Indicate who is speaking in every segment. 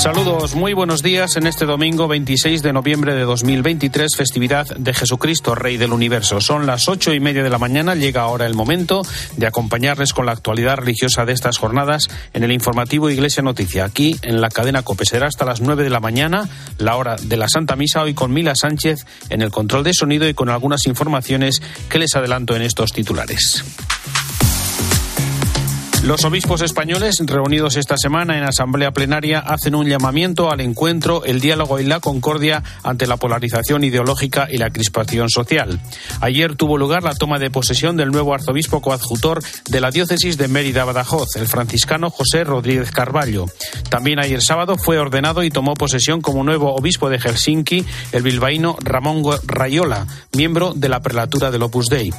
Speaker 1: Saludos, muy buenos días en este domingo 26 de noviembre de 2023, festividad de Jesucristo, Rey del Universo. Son las ocho y media de la mañana, llega ahora el momento de acompañarles con la actualidad religiosa de estas jornadas en el informativo Iglesia Noticia, aquí en la cadena COPE. Será hasta las nueve de la mañana, la hora de la Santa Misa, hoy con Mila Sánchez en el control de sonido y con algunas informaciones que les adelanto en estos titulares. Los obispos españoles reunidos esta semana en asamblea plenaria hacen un llamamiento al encuentro, el diálogo y la concordia ante la polarización ideológica y la crispación social. Ayer tuvo lugar la toma de posesión del nuevo arzobispo coadjutor de la diócesis de Mérida Badajoz, el franciscano José Rodríguez Carballo. También ayer sábado fue ordenado y tomó posesión como nuevo obispo de Helsinki el bilbaíno Ramón Rayola, miembro de la prelatura del Opus Dei.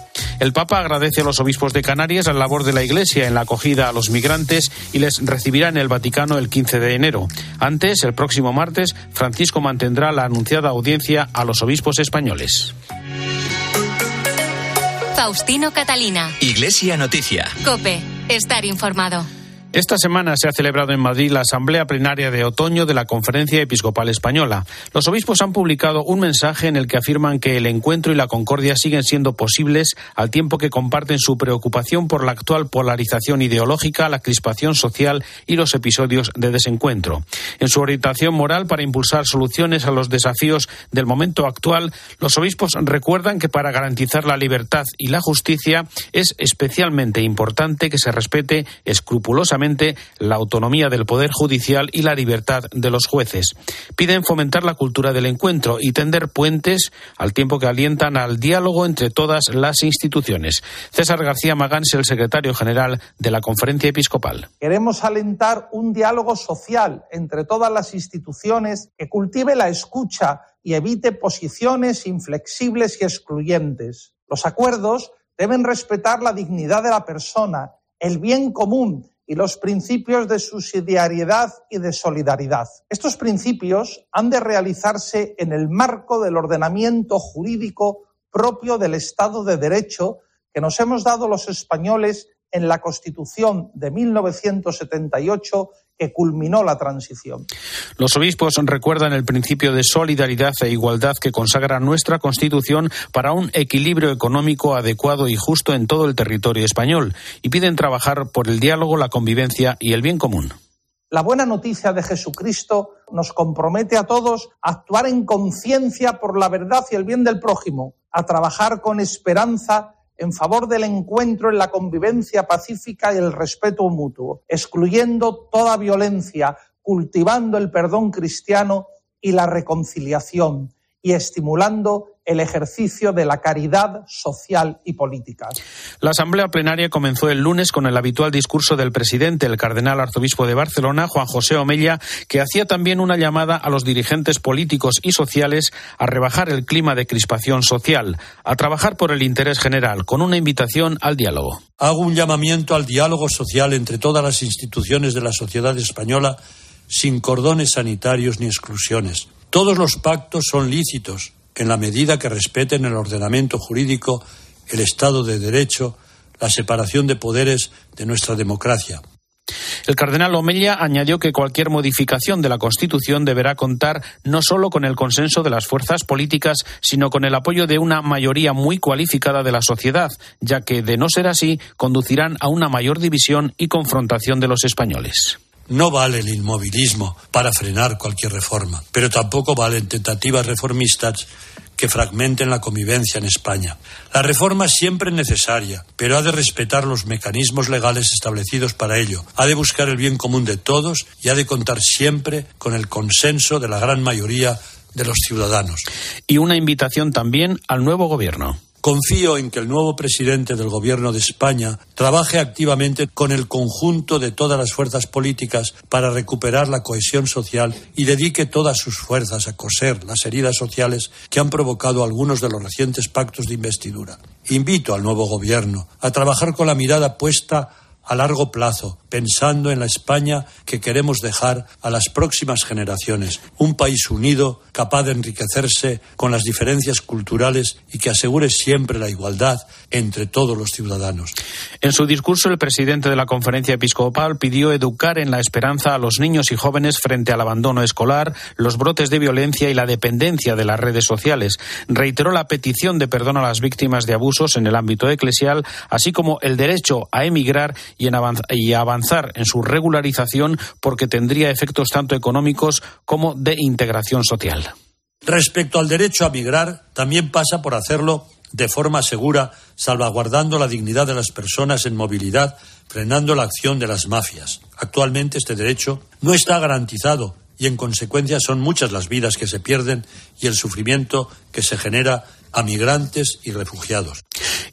Speaker 1: El Papa agradece a los obispos de Canarias la labor de la Iglesia en la acogida a los migrantes y les recibirá en el Vaticano el 15 de enero. Antes, el próximo martes, Francisco mantendrá la anunciada audiencia a los obispos españoles.
Speaker 2: Faustino Catalina.
Speaker 3: Iglesia Noticia.
Speaker 2: Cope, estar informado.
Speaker 1: Esta semana se ha celebrado en Madrid la Asamblea Plenaria de Otoño de la Conferencia Episcopal Española. Los obispos han publicado un mensaje en el que afirman que el encuentro y la concordia siguen siendo posibles al tiempo que comparten su preocupación por la actual polarización ideológica, la crispación social y los episodios de desencuentro. En su orientación moral para impulsar soluciones a los desafíos del momento actual, los obispos recuerdan que para garantizar la libertad y la justicia es especialmente importante que se respete escrupulosamente la autonomía del Poder Judicial y la libertad de los jueces. Piden fomentar la cultura del encuentro y tender puentes al tiempo que alientan al diálogo entre todas las instituciones. César García Magán es el secretario general de la Conferencia Episcopal.
Speaker 4: Queremos alentar un diálogo social entre todas las instituciones que cultive la escucha y evite posiciones inflexibles y excluyentes. Los acuerdos deben respetar la dignidad de la persona, el bien común y los principios de subsidiariedad y de solidaridad. Estos principios han de realizarse en el marco del ordenamiento jurídico propio del Estado de Derecho que nos hemos dado los españoles en la Constitución de 1978 que culminó la transición.
Speaker 1: Los obispos recuerdan el principio de solidaridad e igualdad que consagra nuestra Constitución para un equilibrio económico adecuado y justo en todo el territorio español y piden trabajar por el diálogo, la convivencia y el bien común.
Speaker 4: La buena noticia de Jesucristo nos compromete a todos a actuar en conciencia por la verdad y el bien del prójimo, a trabajar con esperanza en favor del encuentro en la convivencia pacífica y el respeto mutuo, excluyendo toda violencia, cultivando el perdón cristiano y la reconciliación y estimulando el ejercicio de la caridad social y política.
Speaker 1: La Asamblea Plenaria comenzó el lunes con el habitual discurso del presidente, el cardenal arzobispo de Barcelona, Juan José Omella, que hacía también una llamada a los dirigentes políticos y sociales a rebajar el clima de crispación social, a trabajar por el interés general, con una invitación al diálogo.
Speaker 5: Hago un llamamiento al diálogo social entre todas las instituciones de la sociedad española sin cordones sanitarios ni exclusiones. Todos los pactos son lícitos en la medida que respeten el ordenamiento jurídico, el Estado de Derecho, la separación de poderes de nuestra democracia.
Speaker 1: El cardenal Omella añadió que cualquier modificación de la Constitución deberá contar no solo con el consenso de las fuerzas políticas, sino con el apoyo de una mayoría muy cualificada de la sociedad, ya que, de no ser así, conducirán a una mayor división y confrontación de los españoles.
Speaker 5: No vale el inmovilismo para frenar cualquier reforma, pero tampoco valen tentativas reformistas que fragmenten la convivencia en España. La reforma es siempre necesaria, pero ha de respetar los mecanismos legales establecidos para ello, ha de buscar el bien común de todos y ha de contar siempre con el consenso de la gran mayoría de los ciudadanos.
Speaker 1: Y una invitación también al nuevo Gobierno.
Speaker 5: Confío en que el nuevo presidente del Gobierno de España trabaje activamente con el conjunto de todas las fuerzas políticas para recuperar la cohesión social y dedique todas sus fuerzas a coser las heridas sociales que han provocado algunos de los recientes pactos de investidura. Invito al nuevo Gobierno a trabajar con la mirada puesta a largo plazo pensando en la España que queremos dejar a las próximas generaciones. Un país unido, capaz de enriquecerse con las diferencias culturales y que asegure siempre la igualdad entre todos los ciudadanos.
Speaker 1: En su discurso, el presidente de la conferencia episcopal pidió educar en la esperanza a los niños y jóvenes frente al abandono escolar, los brotes de violencia y la dependencia de las redes sociales. Reiteró la petición de perdón a las víctimas de abusos en el ámbito eclesial, así como el derecho a emigrar y, y a en su regularización porque tendría efectos tanto económicos como de integración social.
Speaker 5: Respecto al derecho a migrar, también pasa por hacerlo de forma segura, salvaguardando la dignidad de las personas en movilidad, frenando la acción de las mafias. Actualmente este derecho no está garantizado y en consecuencia son muchas las vidas que se pierden y el sufrimiento que se genera a migrantes y refugiados.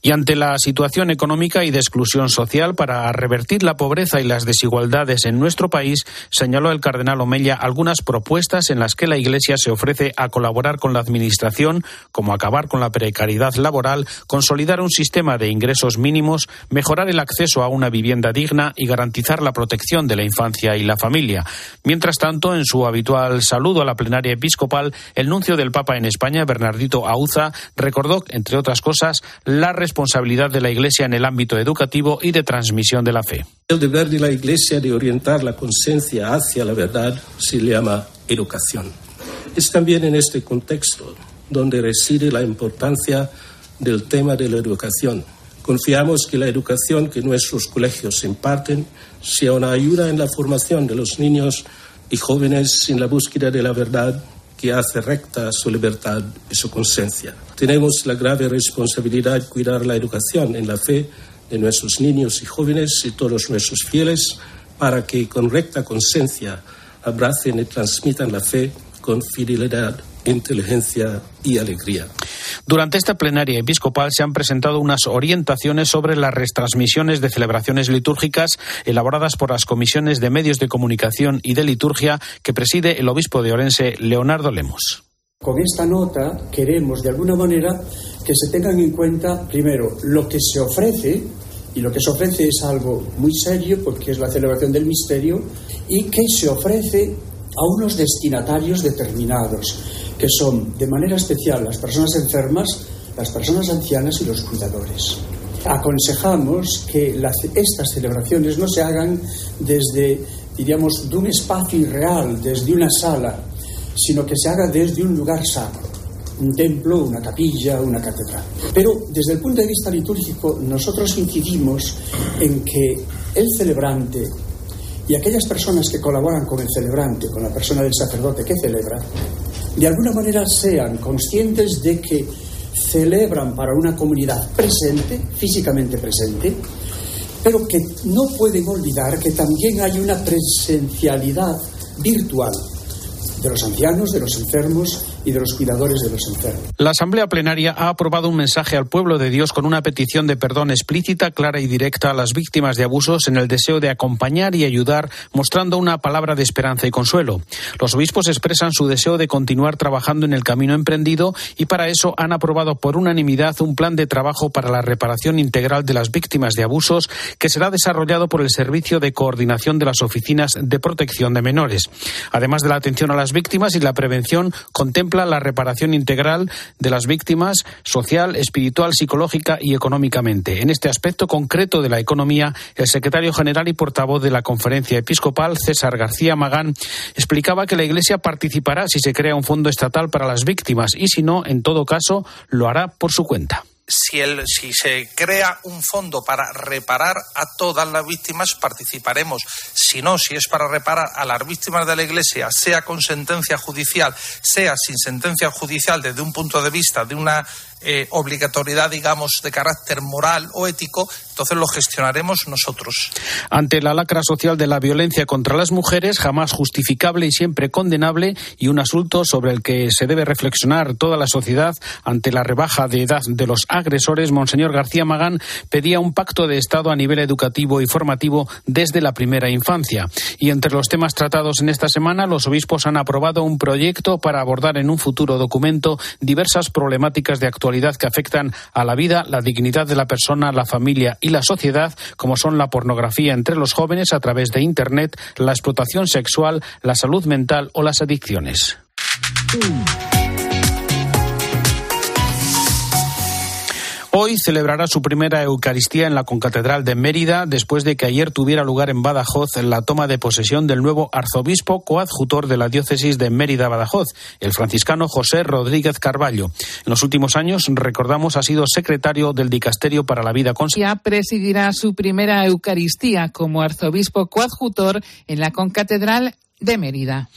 Speaker 1: Y ante la situación económica y de exclusión social, para revertir la pobreza y las desigualdades en nuestro país, señaló el cardenal Omella algunas propuestas en las que la Iglesia se ofrece a colaborar con la Administración, como acabar con la precariedad laboral, consolidar un sistema de ingresos mínimos, mejorar el acceso a una vivienda digna y garantizar la protección de la infancia y la familia. Mientras tanto, en su habitual saludo a la plenaria episcopal, el nuncio del Papa en España, Bernardito Auza, recordó, entre otras cosas, la responsabilidad de la Iglesia en el ámbito educativo y de transmisión de la fe.
Speaker 6: El deber de la Iglesia de orientar la conciencia hacia la verdad se llama educación. Es también en este contexto donde reside la importancia del tema de la educación. Confiamos que la educación que nuestros colegios imparten sea una ayuda en la formación de los niños y jóvenes en la búsqueda de la verdad que hace recta su libertad y su conciencia. Tenemos la grave responsabilidad de cuidar la educación en la fe de nuestros niños y jóvenes y todos nuestros fieles para que con recta conciencia abracen y transmitan la fe con fidelidad inteligencia y alegría.
Speaker 1: Durante esta plenaria episcopal se han presentado unas orientaciones sobre las retransmisiones de celebraciones litúrgicas elaboradas por las comisiones de medios de comunicación y de liturgia que preside el obispo de Orense, Leonardo Lemos.
Speaker 7: Con esta nota queremos, de alguna manera, que se tengan en cuenta, primero, lo que se ofrece, y lo que se ofrece es algo muy serio, porque es la celebración del misterio, y que se ofrece a unos destinatarios determinados que son de manera especial las personas enfermas, las personas ancianas y los cuidadores. Aconsejamos que estas celebraciones no se hagan desde, diríamos, de un espacio irreal, desde una sala, sino que se haga desde un lugar sacro, un templo, una capilla, una catedral. Pero desde el punto de vista litúrgico, nosotros incidimos en que el celebrante y aquellas personas que colaboran con el celebrante, con la persona del sacerdote que celebra, de alguna manera sean conscientes de que celebran para una comunidad presente, físicamente presente, pero que no pueden olvidar que también hay una presencialidad virtual de los ancianos, de los enfermos y de los cuidadores de los enfermos.
Speaker 1: La Asamblea Plenaria ha aprobado un mensaje al pueblo de Dios con una petición de perdón explícita, clara y directa a las víctimas de abusos en el deseo de acompañar y ayudar, mostrando una palabra de esperanza y consuelo. Los obispos expresan su deseo de continuar trabajando en el camino emprendido y para eso han aprobado por unanimidad un plan de trabajo para la reparación integral de las víctimas de abusos que será desarrollado por el Servicio de Coordinación de las Oficinas de Protección de Menores. Además de la atención a las víctimas y la prevención, contempla la reparación integral de las víctimas social, espiritual, psicológica y económicamente. En este aspecto concreto de la economía, el secretario general y portavoz de la conferencia episcopal, César García Magán, explicaba que la Iglesia participará si se crea un fondo estatal para las víctimas y si no, en todo caso, lo hará por su cuenta
Speaker 4: si, el, si se crea un fondo para reparar a todas las víctimas, participaremos. Si no, si es para reparar a las víctimas de la Iglesia, sea con sentencia judicial, sea sin sentencia judicial, desde un punto de vista de una eh, obligatoriedad, digamos, de carácter moral o ético, entonces lo gestionaremos nosotros.
Speaker 1: Ante la lacra social de la violencia contra las mujeres, jamás justificable y siempre condenable, y un asunto sobre el que se debe reflexionar toda la sociedad ante la rebaja de edad de los agresores, Monseñor García Magán pedía un pacto de Estado a nivel educativo y formativo desde la primera infancia. Y entre los temas tratados en esta semana, los obispos han aprobado un proyecto para abordar en un futuro documento diversas problemáticas de actualidad que afectan a la vida, la dignidad de la persona, la familia y la sociedad, como son la pornografía entre los jóvenes a través de Internet, la explotación sexual, la salud mental o las adicciones. Hoy celebrará su primera Eucaristía en la Concatedral de Mérida después de que ayer tuviera lugar en Badajoz la toma de posesión del nuevo arzobispo coadjutor de la diócesis de Mérida-Badajoz, el franciscano José Rodríguez Carballo. En los últimos años, recordamos, ha sido secretario del Dicasterio para la Vida
Speaker 8: Ya presidirá su primera Eucaristía como arzobispo coadjutor en la Concatedral de Mérida.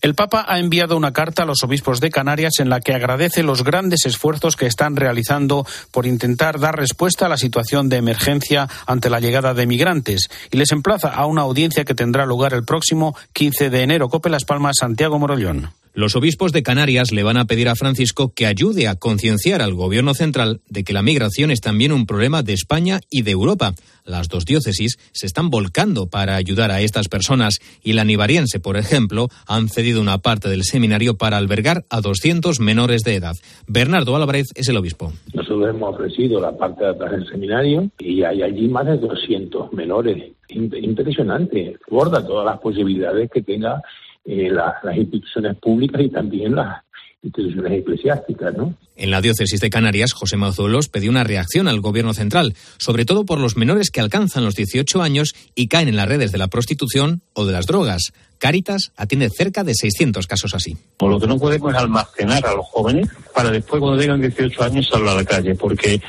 Speaker 1: El Papa ha enviado una carta a los obispos de Canarias en la que agradece los grandes esfuerzos que están realizando por intentar dar respuesta a la situación de emergencia ante la llegada de migrantes y les emplaza a una audiencia que tendrá lugar el próximo 15 de enero. Cope Las Palmas, Santiago Morollón.
Speaker 9: Los obispos de Canarias le van a pedir a Francisco que ayude a concienciar al gobierno central de que la migración es también un problema de España y de Europa. Las dos diócesis se están volcando para ayudar a estas personas y la nivariense, por ejemplo, han cedido una parte del seminario para albergar a 200 menores de edad. Bernardo Álvarez es el obispo.
Speaker 10: Nosotros hemos ofrecido la parte de atrás del seminario y hay allí más de 200 menores. Impresionante, borda todas las posibilidades que tenga eh, las instituciones públicas y también las instituciones eclesiásticas, ¿no?
Speaker 9: En la diócesis de Canarias, José Mazuelos pidió una reacción al gobierno central, sobre todo por los menores que alcanzan los 18 años y caen en las redes de la prostitución o de las drogas. Cáritas atiende cerca de 600 casos así.
Speaker 11: Por lo que no podemos es almacenar a los jóvenes para después cuando tengan 18 años salir a la calle, porque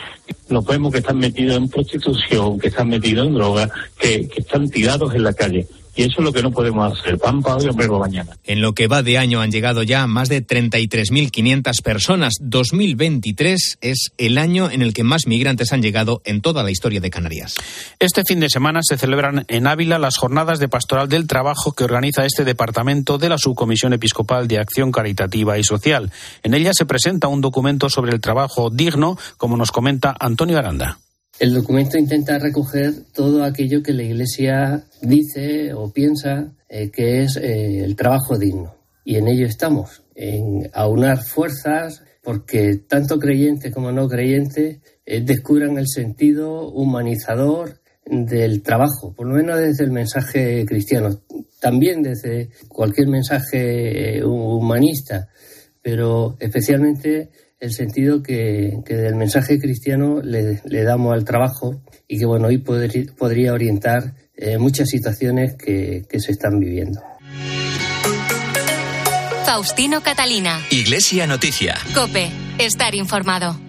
Speaker 11: nos vemos que están metidos en prostitución, que están metidos en drogas, que están tirados en la calle. Y eso es lo que no podemos hacer, pan para hoy, hombre, mañana.
Speaker 9: En lo que va de año han llegado ya más de 33.500 personas. 2023 es el año en el que más migrantes han llegado en toda la historia de Canarias.
Speaker 1: Este fin de semana se celebran en Ávila las jornadas de Pastoral del Trabajo que organiza este departamento de la Subcomisión Episcopal de Acción Caritativa y Social. En ella se presenta un documento sobre el trabajo digno, como nos comenta Antonio Aranda.
Speaker 12: El documento intenta recoger todo aquello que la Iglesia dice o piensa eh, que es eh, el trabajo digno. Y en ello estamos, en aunar fuerzas porque tanto creyentes como no creyentes eh, descubran el sentido humanizador del trabajo, por lo menos desde el mensaje cristiano, también desde cualquier mensaje humanista, pero especialmente el sentido que, del mensaje cristiano le, damos al trabajo y que bueno hoy podría orientar eh, muchas situaciones que, que se están viviendo.
Speaker 2: Faustino Catalina.
Speaker 3: Iglesia Noticia.
Speaker 2: Cope. Estar informado.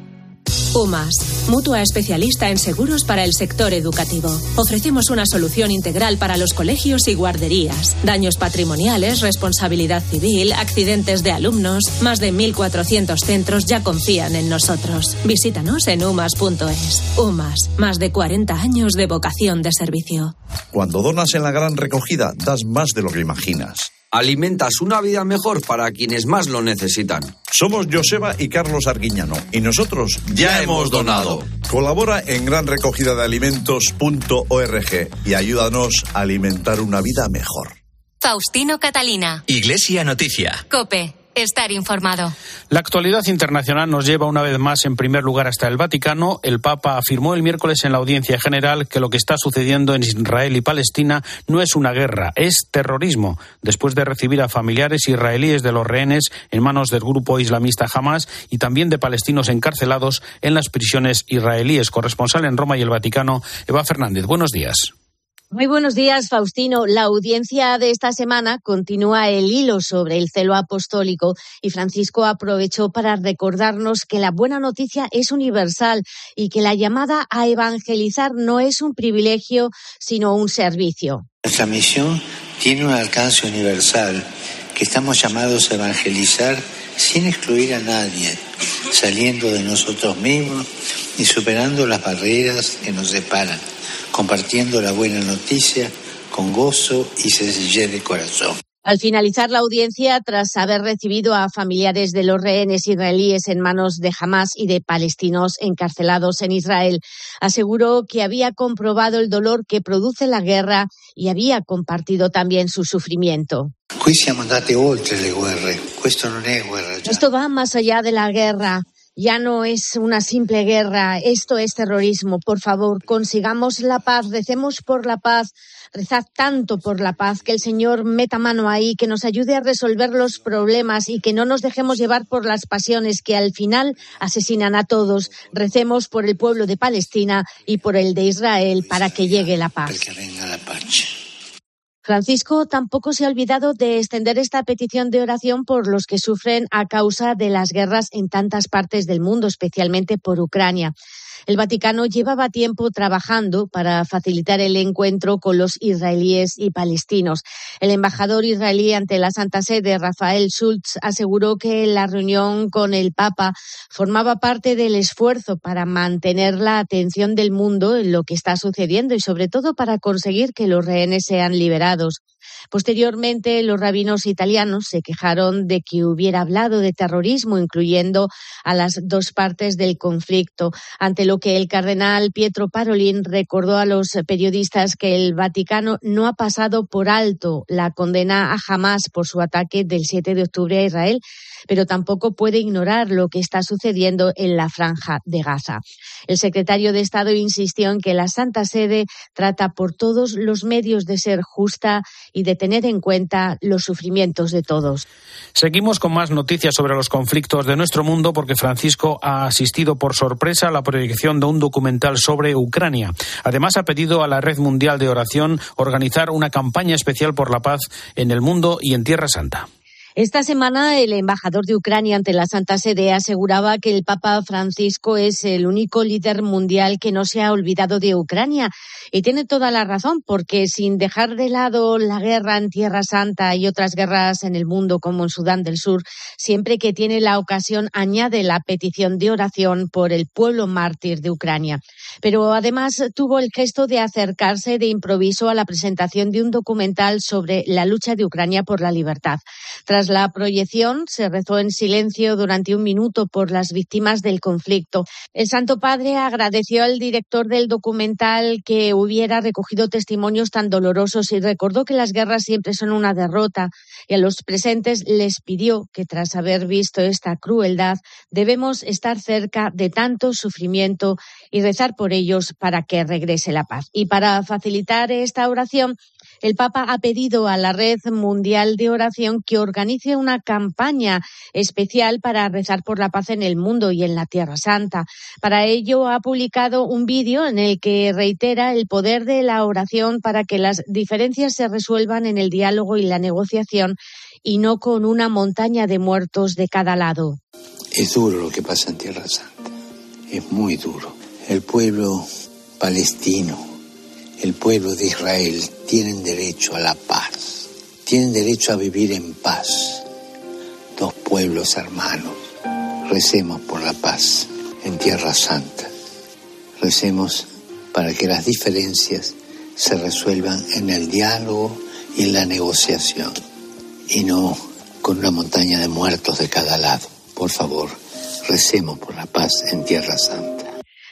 Speaker 13: UMAS, mutua especialista en seguros para el sector educativo. Ofrecemos una solución integral para los colegios y guarderías. Daños patrimoniales, responsabilidad civil, accidentes de alumnos. Más de 1.400 centros ya confían en nosotros. Visítanos en umas.es. UMAS, más de 40 años de vocación de servicio.
Speaker 14: Cuando donas en la gran recogida, das más de lo que imaginas
Speaker 15: alimentas una vida mejor para quienes más lo necesitan.
Speaker 14: Somos Joseba y Carlos Arguiñano y nosotros ya, hemos donado. Colabora en granrecogidadealimentos.org y ayúdanos a alimentar una vida mejor.
Speaker 2: Faustino Catalina.
Speaker 3: Iglesia Noticia.
Speaker 2: Cope estar informado.
Speaker 1: La actualidad internacional nos lleva una vez más en primer lugar hasta el Vaticano. El Papa afirmó el miércoles en la audiencia general que lo que está sucediendo en Israel y Palestina no es una guerra, es terrorismo, después de recibir a familiares israelíes de los rehenes en manos del grupo islamista Hamas y también de palestinos encarcelados en las prisiones israelíes. Corresponsal en Roma y el Vaticano, Eva Fernández. Buenos días.
Speaker 16: Muy buenos días, Faustino. La audiencia de esta semana continúa el hilo sobre el celo apostólico y Francisco aprovechó para recordarnos que la buena noticia es universal y que la llamada a evangelizar no es un privilegio, sino un servicio.
Speaker 17: Nuestra misión tiene un alcance universal, que estamos llamados a evangelizar sin excluir a nadie, saliendo de nosotros mismos y superando las barreras que nos separan compartiendo la buena noticia con gozo y sencillez de corazón.
Speaker 16: Al finalizar la audiencia, tras haber recibido a familiares de los rehenes israelíes en manos de Hamas y de palestinos encarcelados en Israel, aseguró que había comprobado el dolor que produce la guerra y había compartido también su sufrimiento.
Speaker 17: Esto
Speaker 16: va más allá de la guerra Ya no es una simple guerra, esto es terrorismo. Por favor, consigamos la paz, recemos por la paz, rezad tanto por la paz, que el Señor meta mano ahí, que nos ayude a resolver los problemas y que no nos dejemos llevar por las pasiones que al final asesinan a todos. Recemos por el pueblo de Palestina y por el de Israel para que llegue la paz. Francisco tampoco se ha olvidado de extender esta petición de oración por los que sufren a causa de las guerras en tantas partes del mundo, especialmente por Ucrania. El Vaticano llevaba tiempo trabajando para facilitar el encuentro con los israelíes y palestinos. El embajador israelí ante la Santa Sede, Rafael Schultz, aseguró que la reunión con el Papa formaba parte del esfuerzo para mantener la atención del mundo en lo que está sucediendo y sobre todo para conseguir que los rehenes sean liberados. Posteriormente, los rabinos italianos se quejaron de que hubiera hablado de terrorismo, incluyendo a las dos partes del conflicto, ante lo que el cardenal Pietro Parolin recordó a los periodistas que el Vaticano no ha pasado por alto la condena a Hamas por su ataque del 7 de octubre a Israel, pero tampoco puede ignorar lo que está sucediendo en la franja de Gaza. El secretario de Estado insistió en que la Santa Sede trata por todos los medios de ser justa y de tener en cuenta los sufrimientos de todos.
Speaker 1: Seguimos con más noticias sobre los conflictos de nuestro mundo porque Francisco ha asistido por sorpresa a la proyección de un documental sobre Ucrania. Además, ha pedido a la Red Mundial de Oración organizar una campaña especial por la paz en el mundo y en Tierra Santa.
Speaker 16: Esta semana el embajador de Ucrania ante la Santa Sede aseguraba que el Papa Francisco es el único líder mundial que no se ha olvidado de Ucrania. Y tiene toda la razón, porque sin dejar de lado la guerra en Tierra Santa y otras guerras en el mundo, como en Sudán del Sur, siempre que tiene la ocasión añade la petición de oración por el pueblo mártir de Ucrania. Pero además tuvo el gesto de acercarse de improviso a la presentación de un documental sobre la lucha de Ucrania por la libertad. La proyección, se rezó en silencio durante un minuto por las víctimas del conflicto. El Santo Padre agradeció al director del documental que hubiera recogido testimonios tan dolorosos y recordó que las guerras siempre son una derrota y a los presentes les pidió que tras haber visto esta crueldad debemos estar cerca de tanto sufrimiento y rezar por ellos para que regrese la paz. Y para facilitar esta oración, el Papa ha pedido a la Red Mundial de Oración que organice una campaña especial para rezar por la paz en el mundo y en la Tierra Santa. Para ello ha publicado un vídeo en el que reitera el poder de la oración para que las diferencias se resuelvan en el diálogo y la negociación y no con una montaña de muertos de cada lado.
Speaker 17: Es duro lo que pasa en Tierra Santa, es muy duro. El pueblo palestino el pueblo de Israel tienen derecho a la paz, tienen derecho a vivir en paz. Dos pueblos hermanos, recemos por la paz en Tierra Santa. Recemos para que las diferencias se resuelvan en el diálogo y en la negociación y no con una montaña de muertos de cada lado. Por favor, recemos por la paz en Tierra Santa.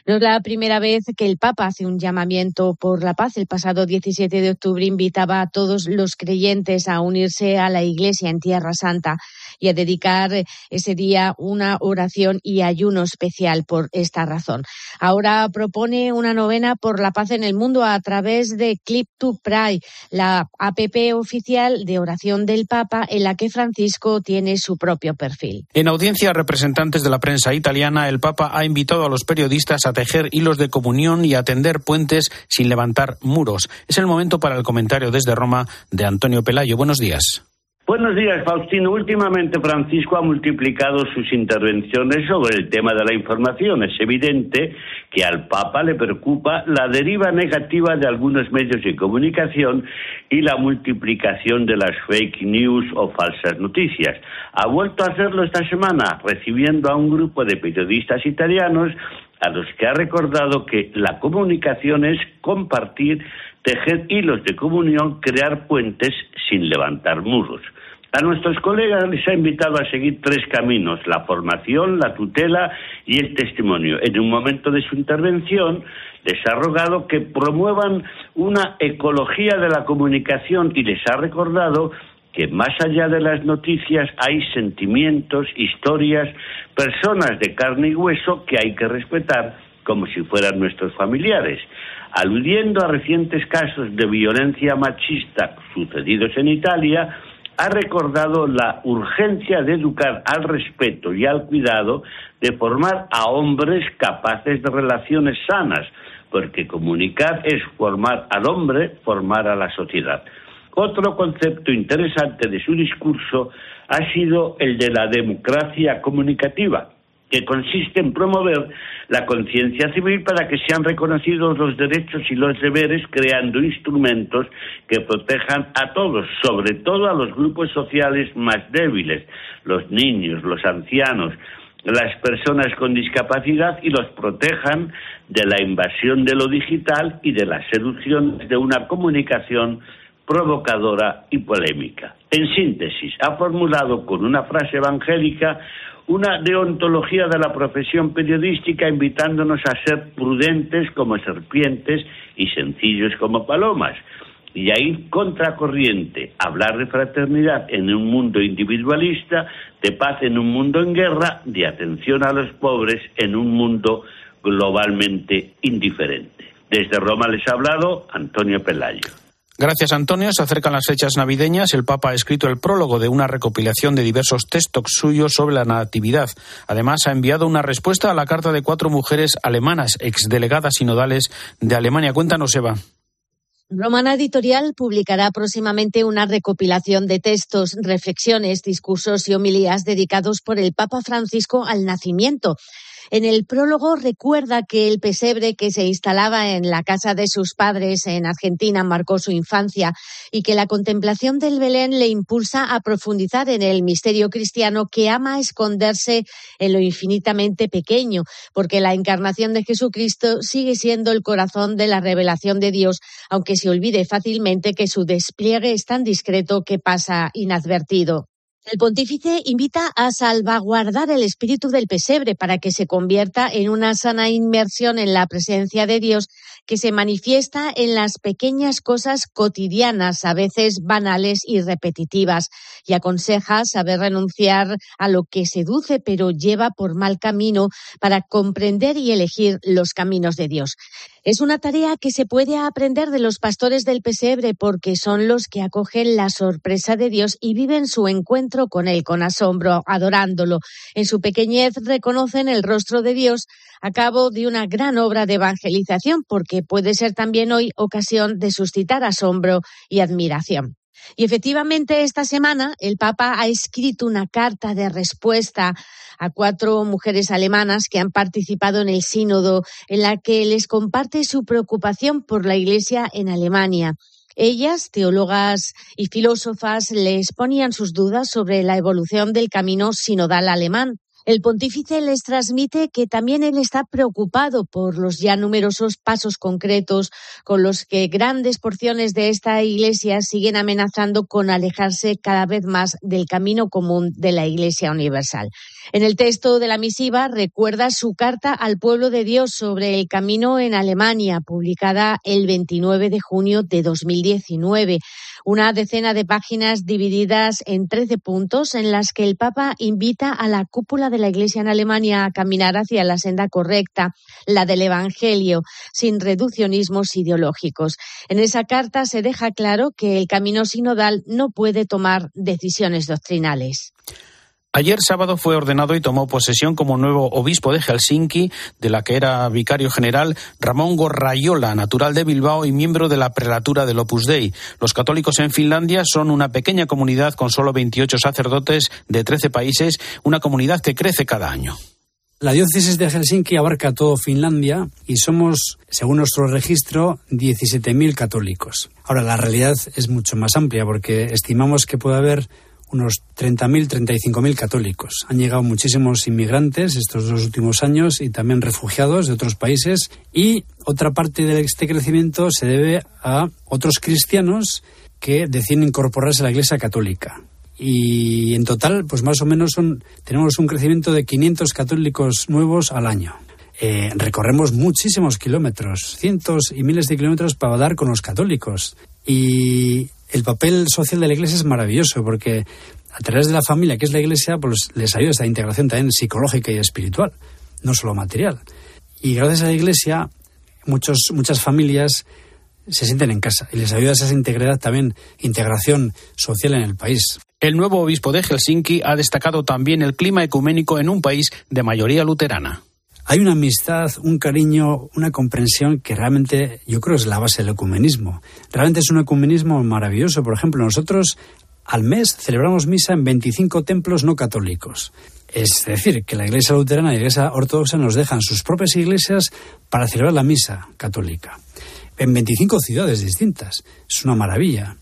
Speaker 16: No es la primera vez que el Papa hace un llamamiento por la paz. El pasado 17 de octubre invitaba a todos los creyentes a unirse a la Iglesia en Tierra Santa y a dedicar ese día una oración y ayuno especial por esta razón. Ahora propone una novena por la paz en el mundo a través de Clip to Pray, la APP oficial de oración del Papa en la que Francisco tiene su propio perfil.
Speaker 1: En audiencia a representantes de la prensa italiana, el Papa ha invitado a los periodistas a tejer hilos de comunión y atender puentes sin levantar muros. Es el momento para el comentario desde Roma de Antonio Pelayo. Buenos días.
Speaker 18: Buenos días, Faustino. Últimamente Francisco ha multiplicado sus intervenciones sobre el tema de la información. Es evidente que al Papa le preocupa la deriva negativa de algunos medios de comunicación y la multiplicación de las fake news o falsas noticias. Ha vuelto a hacerlo esta semana, recibiendo a un grupo de periodistas italianos a los que ha recordado que la comunicación es compartir, tejer hilos de comunión, crear puentes sin levantar muros. A nuestros colegas les ha invitado a seguir tres caminos, la formación, la tutela y el testimonio. En un momento de su intervención les ha rogado que promuevan una ecología de la comunicación y les ha recordado que más allá de las noticias hay sentimientos, historias, personas de carne y hueso que hay que respetar como si fueran nuestros familiares. Aludiendo a recientes casos de violencia machista sucedidos en Italia, ha recordado la urgencia de educar al respeto y al cuidado, de formar a hombres capaces de relaciones sanas, porque comunicar es formar al hombre, formar a la sociedad. Otro concepto interesante de su discurso ha sido el de la democracia comunicativa, que consiste en promover la conciencia civil para que sean reconocidos los derechos y los deberes, creando instrumentos que protejan a todos, sobre todo a los grupos sociales más débiles, los niños, los ancianos, las personas con discapacidad y los protejan de la invasión de lo digital y de la seducción de una comunicación provocadora y polémica. En síntesis, ha formulado con una frase evangélica una deontología de la profesión periodística invitándonos a ser prudentes como serpientes y sencillos como palomas y a ir contracorriente, hablar de fraternidad en un mundo individualista, de paz en un mundo en guerra, de atención a los pobres en un mundo globalmente indiferente. Desde Roma les ha hablado Antonio Pelayo.
Speaker 1: Gracias, Antonio. Se acercan las fechas navideñas. El Papa ha escrito el prólogo de una recopilación de diversos textos suyos sobre la natividad. Además, ha enviado una respuesta a la carta de cuatro mujeres alemanas, exdelegadas sinodales de Alemania. Cuéntanos, Eva.
Speaker 16: Romana Editorial publicará próximamente una recopilación de textos, reflexiones, discursos y homilías dedicados por el Papa Francisco al nacimiento. En el prólogo recuerda que el pesebre que se instalaba en la casa de sus padres en Argentina marcó su infancia y que la contemplación del Belén le impulsa a profundizar en el misterio cristiano que ama esconderse en lo infinitamente pequeño, porque la encarnación de Jesucristo sigue siendo el corazón de la revelación de Dios, aunque se olvide fácilmente que su despliegue es tan discreto que pasa inadvertido. El pontífice invita a salvaguardar el espíritu del pesebre para que se convierta en una sana inmersión en la presencia de Dios que se manifiesta en las pequeñas cosas cotidianas, a veces banales y repetitivas, y aconseja saber renunciar a lo que seduce pero lleva por mal camino para comprender y elegir los caminos de Dios. Es una tarea que se puede aprender de los pastores del pesebre porque son los que acogen la sorpresa de Dios y viven su encuentro con Él con asombro, adorándolo. En su pequeñez reconocen el rostro de Dios a cabo de una gran obra de evangelización porque puede ser también hoy ocasión de suscitar asombro y admiración. Y efectivamente, esta semana el Papa ha escrito una carta de respuesta a cuatro mujeres alemanas que han participado en el sínodo, en la que les comparte su preocupación por la Iglesia en Alemania. Ellas, teólogas y filósofas, les ponían sus dudas sobre la evolución del camino sinodal alemán. El pontífice les transmite que también él está preocupado por los ya numerosos pasos concretos con los que grandes porciones de esta Iglesia siguen amenazando con alejarse cada vez más del camino común de la Iglesia universal. En el texto de la misiva recuerda su carta al pueblo de Dios sobre el camino en Alemania, publicada el 29 de junio de 2019 una decena de páginas divididas en trece puntos en las que el Papa invita a la cúpula de la Iglesia en Alemania a caminar hacia la senda correcta, la del Evangelio, sin reduccionismos ideológicos. En esa carta se deja claro que el camino sinodal no puede tomar decisiones doctrinales.
Speaker 1: Ayer sábado fue ordenado y tomó posesión como nuevo obispo de Helsinki, de la que era vicario general Ramón Gorrayola, natural de Bilbao y miembro de la prelatura del Opus Dei. Los católicos en Finlandia son una pequeña comunidad con solo 28 sacerdotes de 13 países, una comunidad que crece cada año.
Speaker 19: La diócesis de Helsinki abarca todo Finlandia y somos, según nuestro registro, 17.000 católicos. Ahora, la realidad es mucho más amplia porque estimamos que puede haber unos 30.000, 35.000 católicos. Han llegado muchísimos inmigrantes estos dos últimos años y también refugiados de otros países. Y otra parte de este crecimiento se debe a otros cristianos que deciden incorporarse a la Iglesia Católica. Y en total, pues más o menos tenemos un crecimiento de 500 católicos nuevos al año. Eh, recorremos muchísimos kilómetros, cientos y miles de kilómetros para dar con los católicos. Y el papel social de la Iglesia es maravilloso porque a través de la familia, que es la Iglesia, pues les ayuda esta integración también psicológica y espiritual, no solo material. Y gracias a la Iglesia, muchos, muchas familias se sienten en casa y les ayuda esa integridad también, integración social en el país.
Speaker 1: El nuevo obispo de Helsinki ha destacado también el clima ecuménico en un país de mayoría luterana.
Speaker 19: Hay una amistad, un cariño, una comprensión que realmente yo creo es la base del ecumenismo. Realmente es un ecumenismo maravilloso. Por ejemplo, nosotros al mes celebramos misa en 25 templos no católicos. Es decir, que la Iglesia luterana y la Iglesia ortodoxa nos dejan sus propias iglesias para celebrar la misa católica. En 25 ciudades distintas. Es una maravilla.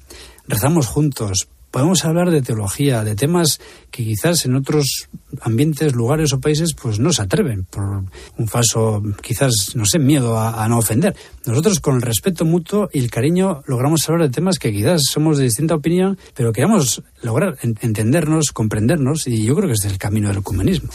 Speaker 19: Rezamos juntos, podemos hablar de teología, de temas que quizás en otros ambientes, lugares o países pues no se atreven por un falso, quizás, no sé, miedo a, no ofender. Nosotros con el respeto mutuo y el cariño logramos hablar de temas que quizás somos de distinta opinión, pero queremos lograr entendernos, comprendernos y yo creo que es el camino del ecumenismo.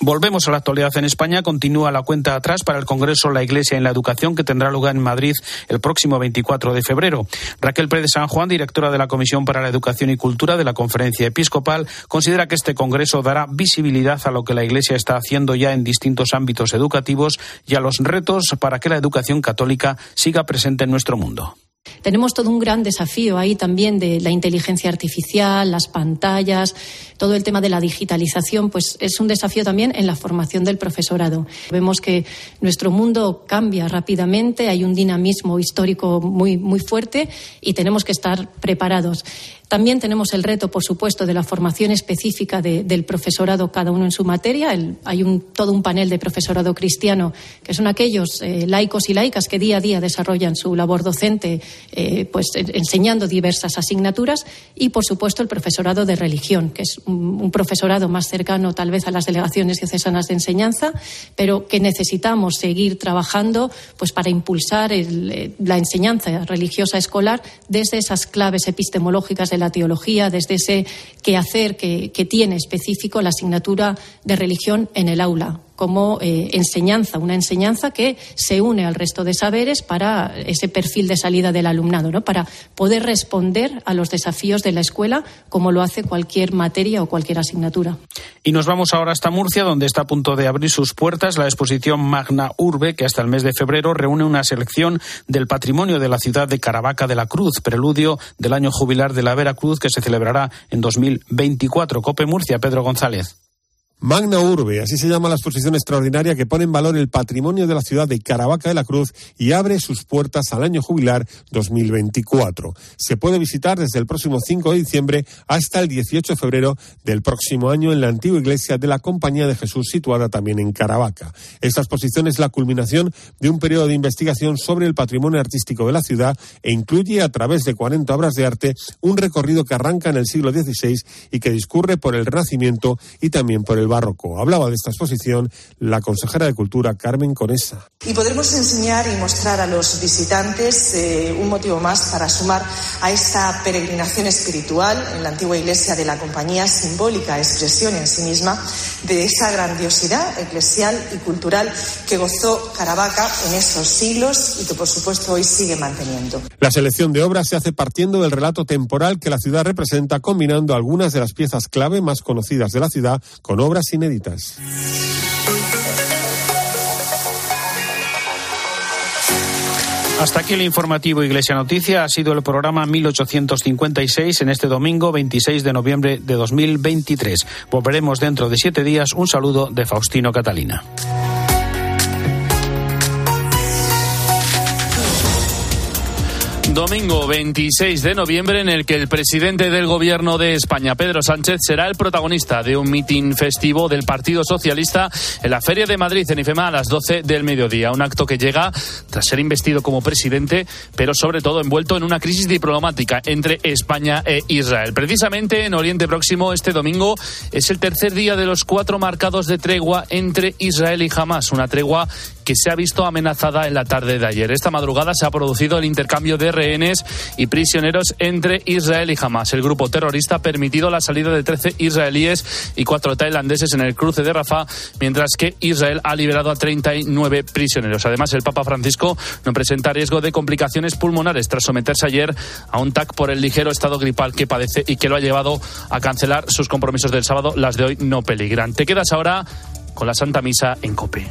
Speaker 1: Volvemos a la actualidad en España. Continúa la cuenta atrás para el Congreso La Iglesia en la Educación que tendrá lugar en Madrid el próximo 24 de febrero. Raquel Pérez San Juan, directora de la Comisión para la Educación y Cultura de la Conferencia Episcopal, considera que este Congreso dará visibilidad a lo que la Iglesia está haciendo ya en distintos ámbitos educativos y a los retos para que la educación católica siga presente en nuestro mundo.
Speaker 20: Tenemos todo un gran desafío ahí también de la inteligencia artificial, las pantallas, todo el tema de la digitalización, pues es un desafío también en la formación del profesorado. Vemos que nuestro mundo cambia rápidamente, hay un dinamismo histórico muy, muy fuerte y tenemos que estar preparados. También tenemos el reto, por supuesto, de la formación específica del profesorado, cada uno en su materia. hay un, todo un panel de profesorado cristiano, que son aquellos eh, laicos y laicas que día a día desarrollan su labor docente, eh, pues enseñando diversas asignaturas. Y, por supuesto, el profesorado de religión, que es un, profesorado más cercano, tal vez, a las delegaciones diocesanas de enseñanza, pero que necesitamos seguir trabajando pues, para impulsar eh, la enseñanza religiosa escolar desde esas claves epistemológicas la teología, desde ese quehacer que, que tiene específico la asignatura de religión en el aula como eh, enseñanza, una enseñanza que se une al resto de saberes para ese perfil de salida del alumnado, ¿no? para poder responder a los desafíos de la escuela como lo hace cualquier materia o cualquier asignatura.
Speaker 1: Y nos vamos ahora hasta Murcia, donde está a punto de abrir sus puertas la exposición Magna Urbe, que hasta el mes de febrero reúne una selección del patrimonio de la ciudad de Caravaca de la Cruz, preludio del año jubilar de la Veracruz, que se celebrará en 2024. Cope Murcia, Pedro González.
Speaker 21: Magna Urbe, así se llama la exposición extraordinaria que pone en valor el patrimonio de la ciudad de Caravaca de la Cruz y abre sus puertas al año jubilar 2024. Se puede visitar desde el próximo 5 de diciembre hasta el 18 de febrero del próximo año en la antigua iglesia de la Compañía de Jesús situada también en Caravaca. Esta exposición es la culminación de un periodo de investigación sobre el patrimonio artístico de la ciudad e incluye a través de 40 obras de arte un recorrido que arranca en el siglo XVI y que discurre por el Renacimiento y también por el barroco. Hablaba de esta exposición la consejera de Cultura, Carmen Conesa.
Speaker 22: Y podremos enseñar y mostrar a los visitantes eh, un motivo más para sumar a esta peregrinación espiritual en la antigua iglesia de la Compañía, simbólica expresión en sí misma de esa grandiosidad eclesial y cultural que gozó Caravaca en esos siglos y que por supuesto hoy sigue manteniendo.
Speaker 21: La selección de obras se hace partiendo del relato temporal que la ciudad representa, combinando algunas de las piezas clave más conocidas de la ciudad con obras inéditas.
Speaker 1: Hasta aquí el informativo Iglesia Noticia. Ha sido el programa 1856 en este domingo 26 de noviembre de 2023. Volveremos dentro de siete días. Un saludo de Faustino Catalina.
Speaker 23: Domingo 26 de noviembre en el que el presidente del gobierno de España, Pedro Sánchez, será el protagonista de un mitin festivo del Partido Socialista en la Feria de Madrid en IFEMA a las 12 del mediodía. Un acto que llega tras ser investido como presidente, pero sobre todo envuelto en una crisis diplomática entre España e Israel. Precisamente en Oriente Próximo este domingo es el tercer día de los cuatro marcados de tregua entre Israel y Hamas, una tregua que se ha visto amenazada en la tarde de ayer. Esta madrugada se ha producido el intercambio de rehenes y prisioneros entre Israel y Hamas. El grupo terrorista ha permitido la salida de 13 israelíes y cuatro tailandeses en el cruce de Rafah, mientras que Israel ha liberado a 39 prisioneros. Además, el Papa Francisco no presenta riesgo de complicaciones pulmonares tras someterse ayer a un TAC por el ligero estado gripal que padece y que lo ha llevado a cancelar sus compromisos del sábado. Las de hoy no peligran. Te quedas ahora con la Santa Misa en Cope.